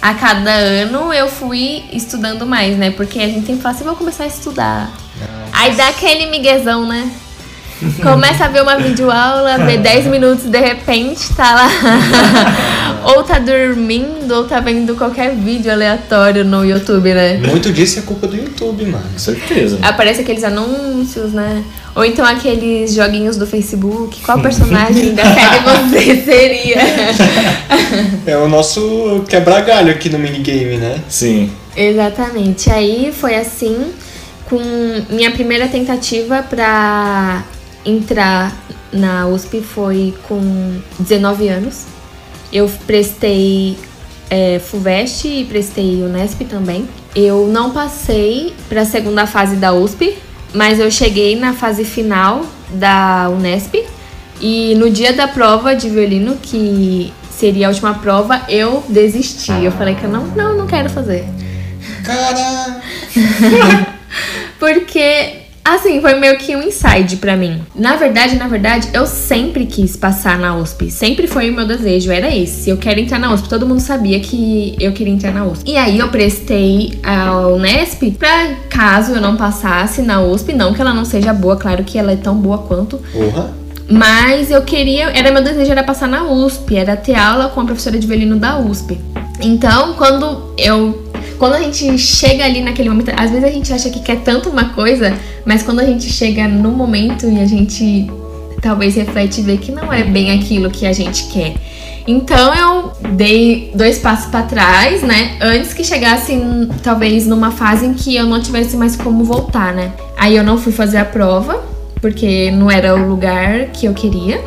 a cada ano eu fui estudando mais, né? Porque a gente sempre fala assim, vou começar a estudar. Aí dá aquele miguezão, né? Começa a ver uma videoaula, vê 10 minutos de repente tá lá. ou tá dormindo, ou tá vendo qualquer vídeo aleatório no YouTube, né? Muito disso é culpa do YouTube, mano. Com certeza. Aparece aqueles anúncios, né? Ou então aqueles joguinhos do Facebook. Qual personagem da série você seria? É o nosso quebra-galho aqui no minigame, né? Sim. Exatamente. Aí foi assim, com minha primeira tentativa pra entrar na USP foi com 19 anos. Eu prestei é, FUVEST e prestei Unesp também. Eu não passei para a segunda fase da USP, mas eu cheguei na fase final da Unesp. E no dia da prova de violino, que seria a última prova, eu desisti. Eu falei que eu não, não, não quero fazer. Cara, Porque, assim, foi meio que um inside pra mim. Na verdade, na verdade, eu sempre quis passar na USP. Sempre foi o meu desejo, era esse. Eu quero entrar na USP. Todo mundo sabia que eu queria entrar na USP. E aí eu prestei a Unesp pra caso eu não passasse na USP. Não que ela não seja boa, claro que ela é tão boa quanto. porra. Mas eu queria, era meu desejo era passar na USP, era ter aula com a professora de violino da USP. Então, quando eu quando a gente chega ali naquele momento, às vezes a gente acha que quer tanto uma coisa, mas quando a gente chega no momento e a gente talvez reflete e vê que não é bem aquilo que a gente quer. Então eu dei dois passos pra trás, né? Antes que chegasse talvez numa fase em que eu não tivesse mais como voltar, né? Aí eu não fui fazer a prova, porque não era o lugar que eu queria.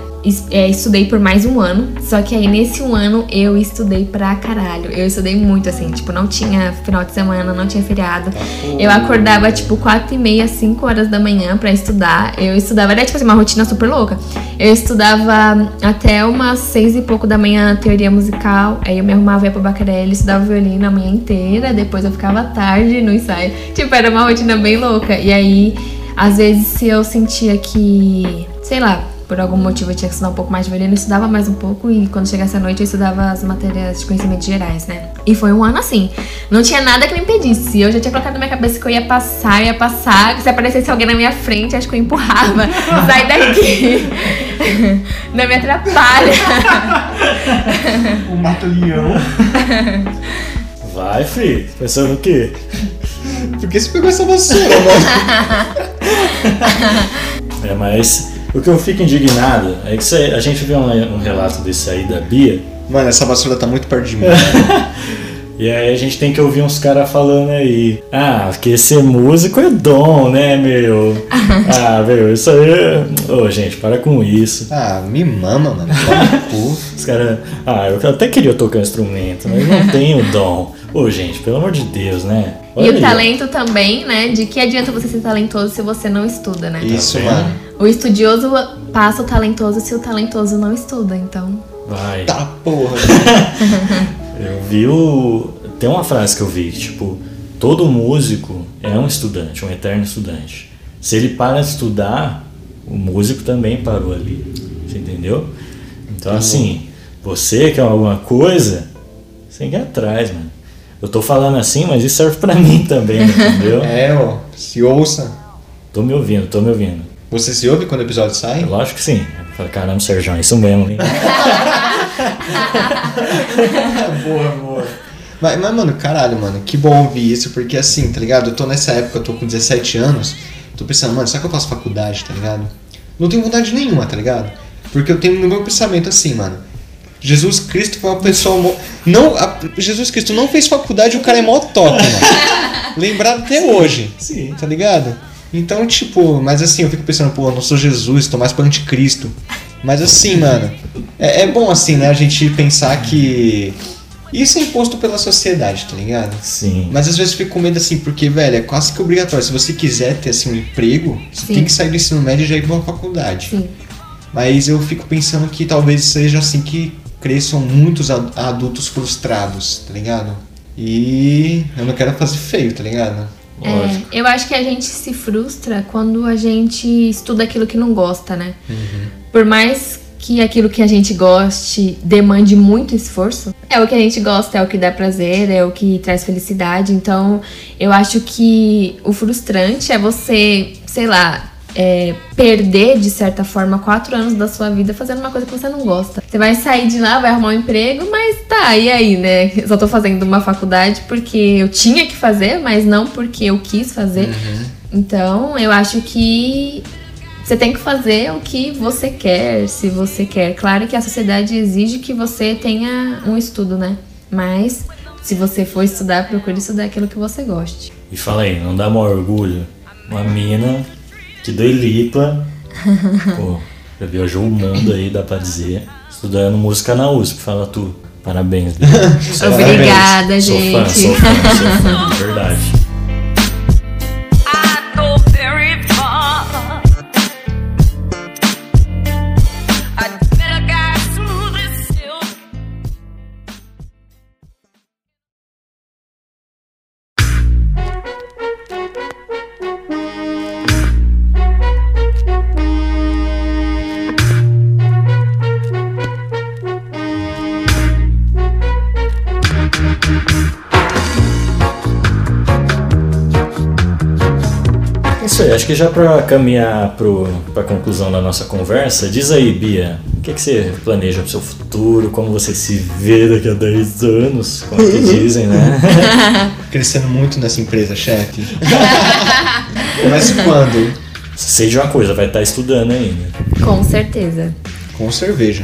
É, estudei por mais um ano, só que aí nesse um ano eu estudei pra caralho. Eu estudei muito assim, tipo, não tinha final de semana, não tinha feriado. Eu acordava tipo 4 e meia, 5 horas da manhã pra estudar. Eu estudava, era tipo assim, uma rotina super louca. Eu estudava até umas 6 e pouco da manhã teoria musical, aí eu me arrumava ia pro Bacarelli, estudava violino a manhã inteira, depois eu ficava tarde no ensaio. Tipo, era uma rotina bem louca. E aí, às vezes, se eu sentia que, sei lá, por algum motivo eu tinha que estudar um pouco mais de violino, eu estudava mais um pouco e quando chegasse a noite eu estudava as matérias de conhecimentos gerais, né? E foi um ano assim. Não tinha nada que me impedisse. Eu já tinha colocado na minha cabeça que eu ia passar, eu ia passar. Se aparecesse alguém na minha frente, acho que eu empurrava. Sai daqui. Não me atrapalha. O mata-leão. Vai, fi. Pensando o quê? Por que você pegou essa vassoura, mano? É, mas o que eu fico indignado é que cê- a gente viu um, um relato desse aí da Bia. Mano, essa vassoura tá muito perto de mim. mano. E aí a gente tem que ouvir uns caras falando aí. Ah, porque ser músico é dom, né, meu? Ah, meu, isso aí. é- Ô, gente, para com isso. Ah, me mama, mano. Toma. Os caras. Ah, eu até queria tocar instrumento, mas não tenho dom. Ô, gente, pelo amor de Deus, né? E Olha o aí, talento também, né? De que adianta você ser talentoso se você não estuda, né? Isso, mano. O estudioso passa o talentoso se o talentoso não estuda, então. Vai. Tá porra. Eu vi o. Tem uma frase que eu vi, tipo, todo músico é um estudante, um eterno estudante. Se ele para de estudar, o músico também parou ali. Você entendeu? Então assim, você quer alguma coisa, você tem que ir atrás, mano. Eu tô falando assim, mas isso serve pra mim também, entendeu? É, ó. Se ouça. Tô me ouvindo, tô me ouvindo. Você se ouve quando o episódio sai? Lógico que sim. Eu falei, caramba, Sérgio, é isso mesmo, hein? boa, boa. Mas, mas, mano, caralho, mano, que bom ouvir isso, porque assim, tá ligado? Eu tô nessa época, eu tô com 17 anos, tô pensando, mano, será que eu faço faculdade, tá ligado? Não tenho vontade nenhuma, tá ligado? Porque eu tenho no meu pensamento assim, mano. Jesus Cristo foi uma pessoa. Mo... Não, a- Jesus Cristo não fez faculdade, o cara é mó top, mano. Lembrado até hoje. Sim. Tá ligado? Então, tipo, mas assim, eu fico pensando, pô, eu não sou Jesus, tô mais pro anticristo. Mas assim, mano, é, é bom assim, né, a gente pensar que isso é imposto pela sociedade, tá ligado? Sim. Mas às vezes eu fico com medo assim, porque, velho, é quase que obrigatório. Se você quiser ter assim um emprego, você Sim. tem que sair do ensino médio e já ir pra uma faculdade. Sim. Mas eu fico pensando que talvez seja assim que cresçam muitos ad- adultos frustrados, tá ligado? E eu não quero fazer feio, tá ligado? É, eu acho que a gente se frustra quando a gente estuda aquilo que não gosta, né? Por mais que aquilo que a gente goste demande muito esforço, é o que a gente gosta, é o que dá prazer, é o que traz felicidade. Então, eu acho que o frustrante é você, sei lá, é, perder, de certa forma, quatro anos da sua vida fazendo uma coisa que você não gosta. Você vai sair de lá, vai arrumar um emprego, mas tá, e aí, né? Eu só tô fazendo uma faculdade porque eu tinha que fazer, mas não porque eu quis fazer. Então, eu acho que você tem que fazer o que você quer, se você quer. Claro que a sociedade exige que você tenha um estudo, né? Mas se você for estudar, procure estudar aquilo que você goste. E fala aí, não dá maior orgulho? Uma mina que do Elipa, pô, já viajou o mundo aí, dá pra dizer, estudando música na USP, fala tu. Parabéns. Sou fã. Obrigada, Sou gente. fã, sou fã, sou fã, de verdade. É acho que já pra caminhar pro, pra conclusão da nossa conversa, diz aí, Bia, o que, que você planeja pro seu futuro, como você se vê daqui a 10 anos, como que dizem, né? Crescendo muito nessa empresa, chefe. Mas quando? Sei de uma coisa, vai estar estudando ainda. Com certeza. Com cerveja.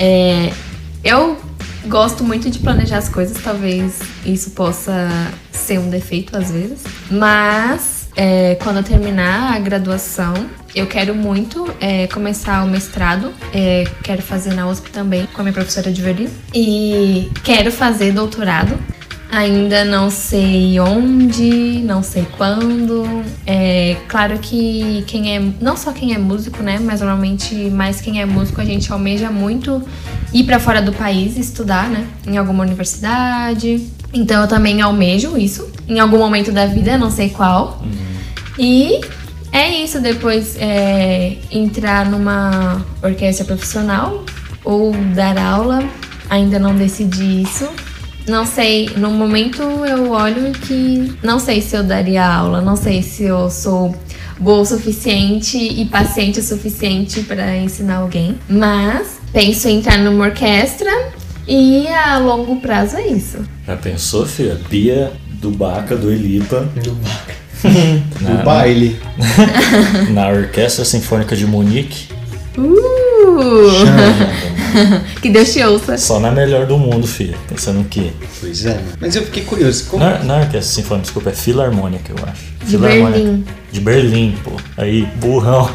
É, eu gosto muito de planejar as coisas, talvez isso possa ser um defeito às vezes. Mas é, quando eu terminar a graduação, eu quero muito é, começar o mestrado. É, quero fazer na USP também, com a minha professora de violino. E quero fazer doutorado. Ainda não sei onde, não sei quando. É claro que quem é. Não só quem é músico, né? Mas normalmente mais quem é músico, a gente almeja muito ir pra fora do país estudar, né? Em alguma universidade. Então eu também almejo isso. Em algum momento da vida, não sei qual. E é isso, depois é, entrar numa orquestra profissional ou dar aula. Ainda não decidi isso. Não sei, no momento eu olho que não sei se eu daria aula, não sei se eu sou boa o suficiente e paciente o suficiente para ensinar alguém, mas penso em entrar numa orquestra e a longo prazo é isso. Já pensou, filha? Bia do Baca, do Elipa, Do, ba- na, do baile. na Orquestra Sinfônica de Munique. Uh! que Deus te ouça. Só na melhor do mundo, filha. Pensando que. Pois é. Mas eu fiquei curioso. Como... Na, na Orquestra Sinfônica, desculpa, é Filarmônica, eu acho. De. Berlim. De Berlim, pô. Aí, burrão.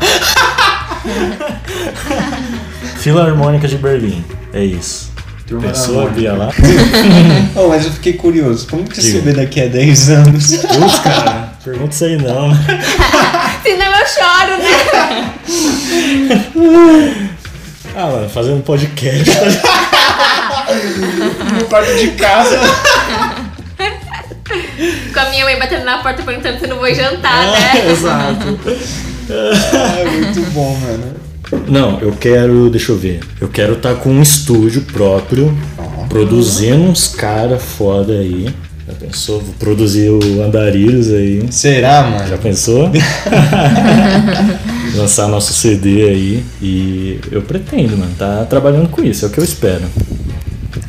Filarmônica de Berlim. É isso. Turma Mônica. Bia lá? Oh, mas eu fiquei curioso. Como que você vê daqui a 10 anos? Putz, cara. Pergunta isso aí não. Senão eu choro, né? Ah, mano, fazendo podcast. no quarto de casa. Com a minha mãe batendo na porta perguntando se eu não vou jantar, né? Exato. Ah, muito bom, mano. Não, eu quero, deixa eu ver. Eu quero estar com um estúdio próprio, produzindo uns cara foda aí. Já pensou? Vou produzir o Andarilhos aí. Será, mano? Já pensou? Lançar nosso CD aí. E eu pretendo, mano. Tá trabalhando com isso, é o que eu espero.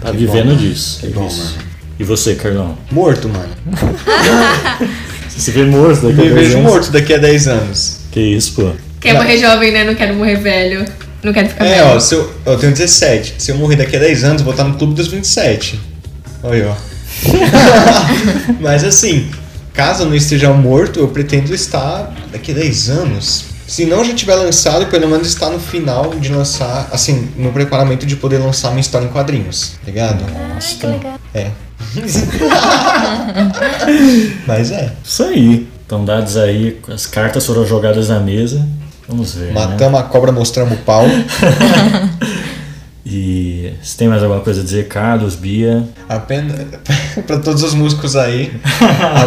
Tá Que vivendo bom, disso. Que é bom, isso. mano. E você, Carlão? Morto, mano. Você se vê morto daqui Me a 10 vejo anos? morto daqui a 10 anos. Que isso, pô. Quer morrer jovem, né? Não quero morrer velho. Não quero ficar É, velho. ó, se eu, eu tenho 17. Se eu morrer daqui a 10 anos, eu vou estar no clube dos 27. Olha, ó. Mas assim, caso eu não esteja morto, eu pretendo estar daqui a 10 anos. Se não já tiver lançado, pelo menos estar no final de lançar, assim, no preparamento de poder lançar minha história em quadrinhos, tá ligado? Ai, que legal. É. Mas é. Isso aí. Então, dados aí, as cartas foram jogadas na mesa. Vamos ver. Né? Matamos a cobra, mostramos o pau. E você tem mais alguma coisa a dizer, Carlos, Bia? Apenas para todos os músicos aí,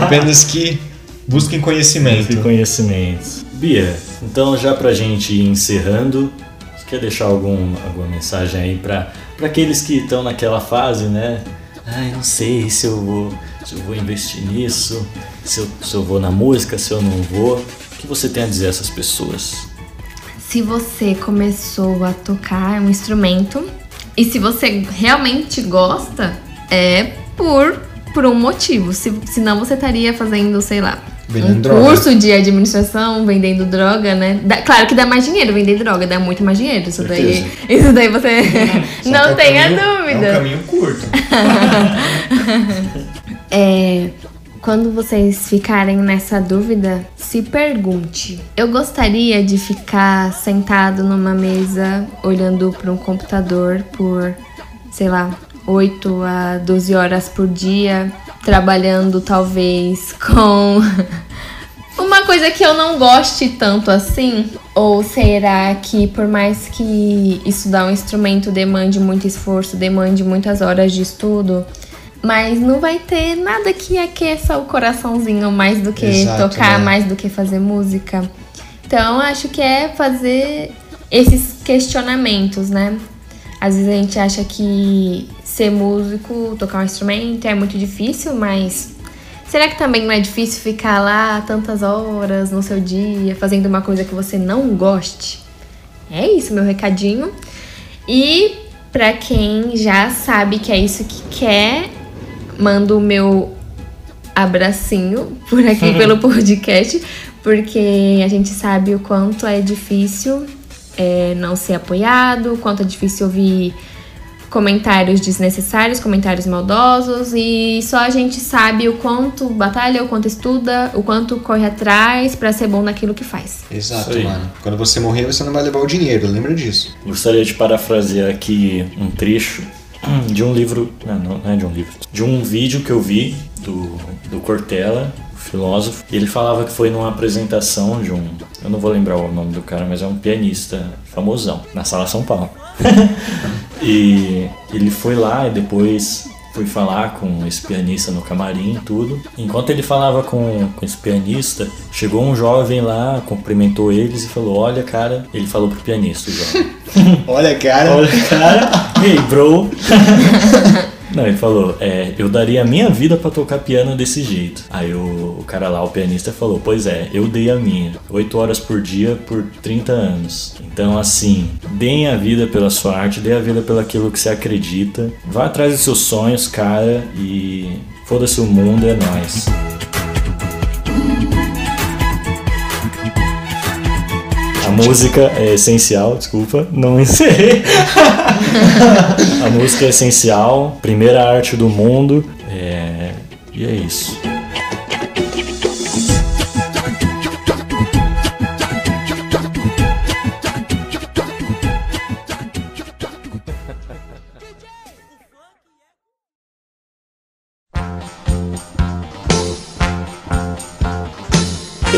apenas que busquem conhecimento. Esse conhecimento. Bia, então já pra gente ir encerrando, você quer deixar algum, alguma mensagem aí pra, pra aqueles que estão naquela fase, né? Ai, não sei se eu vou, se eu vou investir nisso, se eu, se eu vou na música, se eu não vou. O que você tem a dizer a essas pessoas? Se você começou a tocar um instrumento e se você realmente gosta, é por, por um motivo. Se, senão você estaria fazendo, sei lá, Vendendo um droga. curso de administração, vendendo droga, né? Dá- claro que dá mais dinheiro, vender droga dá muito mais dinheiro. Isso daí, isso daí você Só não que é um tenha caminho- dúvida. É um caminho curto. É, quando vocês ficarem nessa dúvida, se pergunte: eu gostaria de ficar sentado numa mesa olhando para um computador por, sei lá, 8 a 12 horas por dia, trabalhando talvez com uma coisa que eu não goste tanto assim? Ou será que por mais que estudar um instrumento demande muito esforço, demande muitas horas de estudo, mas não vai ter nada que aqueça o coraçãozinho mais do que Exato, tocar, né? mais do que fazer música? Então acho que é fazer esses questionamentos, né? Às vezes a gente acha que ser músico, tocar um instrumento é muito difícil, mas será que também não é difícil ficar lá tantas horas no seu dia fazendo uma coisa que você não goste? É isso, meu recadinho. E pra quem já sabe que é isso que quer, mando o meu abracinho por aqui pelo podcast, porque a gente sabe o quanto é difícil é, não ser apoiado, o quanto é difícil ouvir comentários desnecessários, comentários maldosos, e só a gente sabe o quanto batalha, o quanto estuda, o quanto corre atrás pra ser bom naquilo que faz. Exato, mano. Quando você morrer, você não vai levar o dinheiro, lembra disso. Gostaria de parafrasear aqui um trecho de um livro, não, não é de um livro, de um vídeo que eu vi do, do Cortella, o filósofo. E ele falava que foi numa apresentação de um, eu não vou lembrar o nome do cara, mas é um pianista famosão, na Sala São Paulo. e ele foi lá e depois fui falar com esse pianista no camarim e tudo. Enquanto ele falava com, com esse pianista, chegou um jovem lá, cumprimentou eles e falou: Olha, cara, ele falou pro pianista, o jovem. Olha, cara. Olha, cara, hey, bro. Não, ele falou, é, eu daria a minha vida pra tocar piano desse jeito. Aí o, o cara lá, o pianista, falou, pois é, eu dei a minha. 8 horas por dia por 30 anos. Então, assim, deem a vida pela sua arte, dê a vida pelo aquilo que você acredita. Vá atrás dos seus sonhos, cara, e foda-se o mundo, é nóis. Música é essencial, desculpa, não encerrei. A música é essencial, primeira arte do mundo, é... e é isso.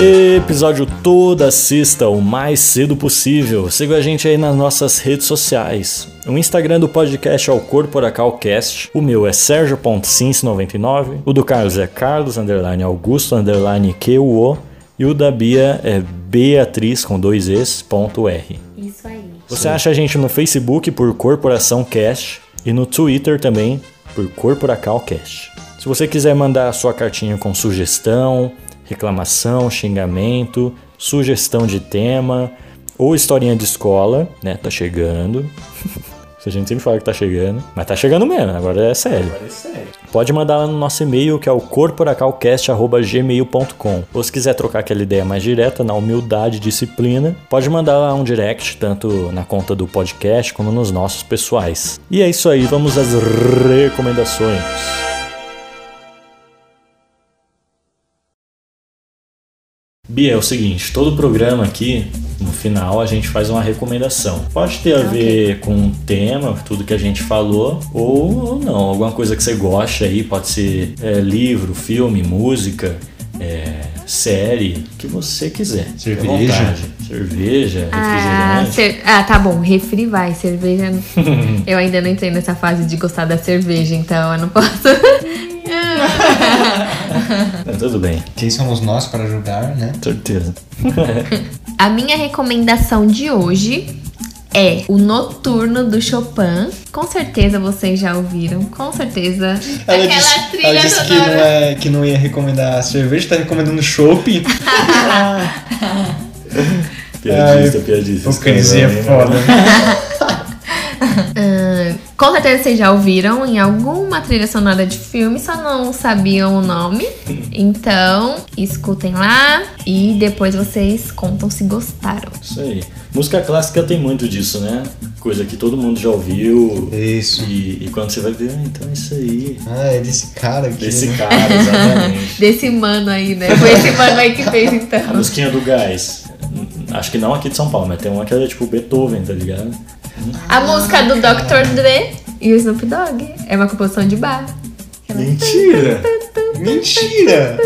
Episódio toda sexta, o mais cedo possível. Siga a gente aí nas nossas redes sociais. O Instagram do podcast é o CorporacalCast. O meu é Sergio.Cins99. O do Carlos é Carlos underline Augusto underline QO. E o da Bia é Beatriz com dois Es, ponto R. Isso aí. Você acha a gente no Facebook por Corporação Cast e no Twitter também por Corporacal Cast. Se você quiser mandar a sua cartinha com sugestão, reclamação, xingamento, sugestão de tema ou historinha de escola, né? Tá chegando. a gente sempre fala que tá chegando, mas tá chegando mesmo, agora é sério. Pode mandar lá no nosso e-mail que é o corporacalcast.gmail.com. Ou se quiser trocar aquela ideia mais direta, na humildade e disciplina, pode mandar lá um direct, tanto na conta do podcast como nos nossos pessoais. E é isso aí, vamos às recomendações. Bia, é o seguinte, todo programa aqui, no final, a gente faz uma recomendação. Pode ter a ver com um tema, tudo que a gente falou, ou não, alguma coisa que você gosta aí, pode ser é, livro, filme, música, é, série, o que você quiser. Cerveja. Cerveja, Ah, refrigerante. cer- ah, tá bom. Refri vai. Cerveja. eu ainda não entrei nessa fase de gostar da cerveja, então eu não posso. Não, tudo bem, Quem somos nós para julgar, né? certeza. A minha recomendação de hoje é o Noturno do Chopin. Com certeza vocês já ouviram, com certeza. Ela Aquela disse, trilha ela disse que, não é, que não ia recomendar cerveja, tá recomendando chopp. Piadista, piadista. O Cris é Esse foda. Né? Com certeza vocês já ouviram em alguma trilha sonora de filme, só não sabiam o nome. Então, escutem lá e depois vocês contam se gostaram. Isso aí. Música clássica tem muito disso, né? Coisa que todo mundo já ouviu. Isso. E, e quando você vai ver, ah, então é isso aí. Ah, é desse cara aqui. Desse né? cara, exatamente. Desse mano aí, né? Foi esse mano aí que fez A então. musiquinha do gás. Acho que não aqui de São Paulo, mas tem uma que é tipo Beethoven, tá ligado? A música do Dr. Dre e o Snoop Dogg é uma composição de bar. Mentira! Mentira!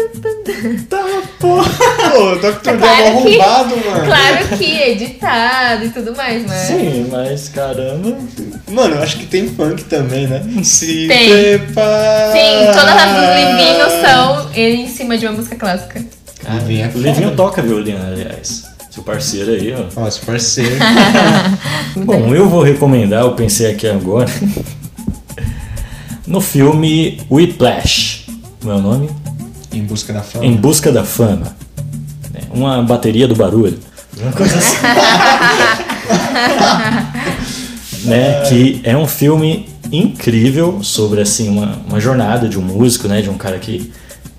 Tá, porra! Pô, o Dr. Dre é claro que- arrombado, mano. Claro que editado e tudo mais, mas. Sim, mas caramba. Mano, eu acho que tem funk também, né? Se Tem. prepara. Sim, todas as livinhos são em cima de uma música clássica. É foda. Livinho toca violino, aliás. Seu parceiro aí, ó. Nossa, parceiro. Bom, eu vou recomendar, eu pensei aqui agora, no filme Whiplash. Meu nome? em busca da fama. Em Busca da Fama. É, Uma bateria do barulho. Uma coisa assim. né, que é um filme incrível sobre assim uma, uma jornada de um músico, né, de um cara que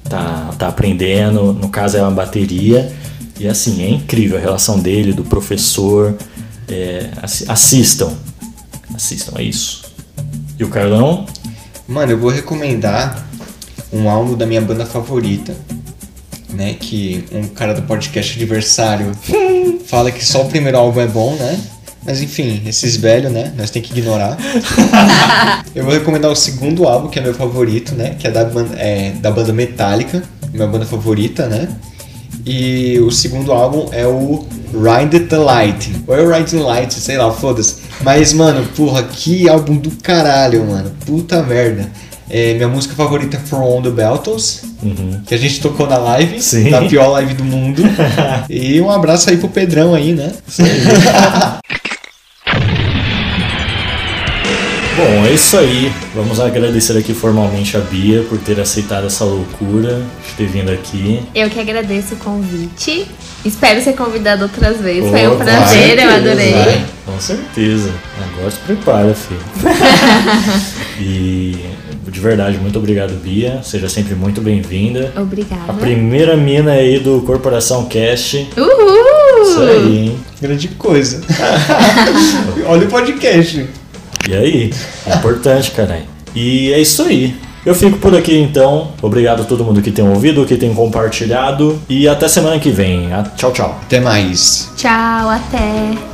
tá, tá aprendendo, no caso é uma bateria e assim é incrível a relação dele, do professor. É, assi- assistam, assistam, é isso. E o Carlão? Mano, eu vou recomendar um álbum da minha banda favorita, né? Que um cara do podcast Adversário fala que só o primeiro álbum é bom, né? Mas enfim, esses velhos, né? Nós tem que ignorar. eu vou recomendar o segundo álbum, que é meu favorito, né? Que é da banda, é, da banda Metallica, minha banda favorita, né? E o segundo álbum é o Ride the Light. Ou é o Ride the Light, sei lá, foda-se. Mas, mano, porra, que álbum do caralho, mano. Puta merda. É, minha música favorita é From the Beltles, que a gente tocou na live, Sim. na pior live do mundo. e um abraço aí pro Pedrão aí, né? Bom, é isso aí. Vamos agradecer aqui formalmente a Bia por ter aceitado essa loucura de ter vindo aqui. Eu que agradeço o convite. Espero ser convidado outras vezes. Foi Pô, um com prazer, eu certeza, adorei. vai. Com certeza. Agora se prepara, filho. e de verdade, muito obrigado, Bia. Seja sempre muito bem-vinda. Obrigada. A primeira mina aí do Corporação Cast. Uhul! Isso aí, hein? Grande coisa. Olha o podcast. E aí? É importante, caralho. E é isso aí. Eu fico por aqui então. Obrigado a todo mundo que tem ouvido, que tem compartilhado. E até semana que vem. Tchau, tchau. Até mais. Tchau, até.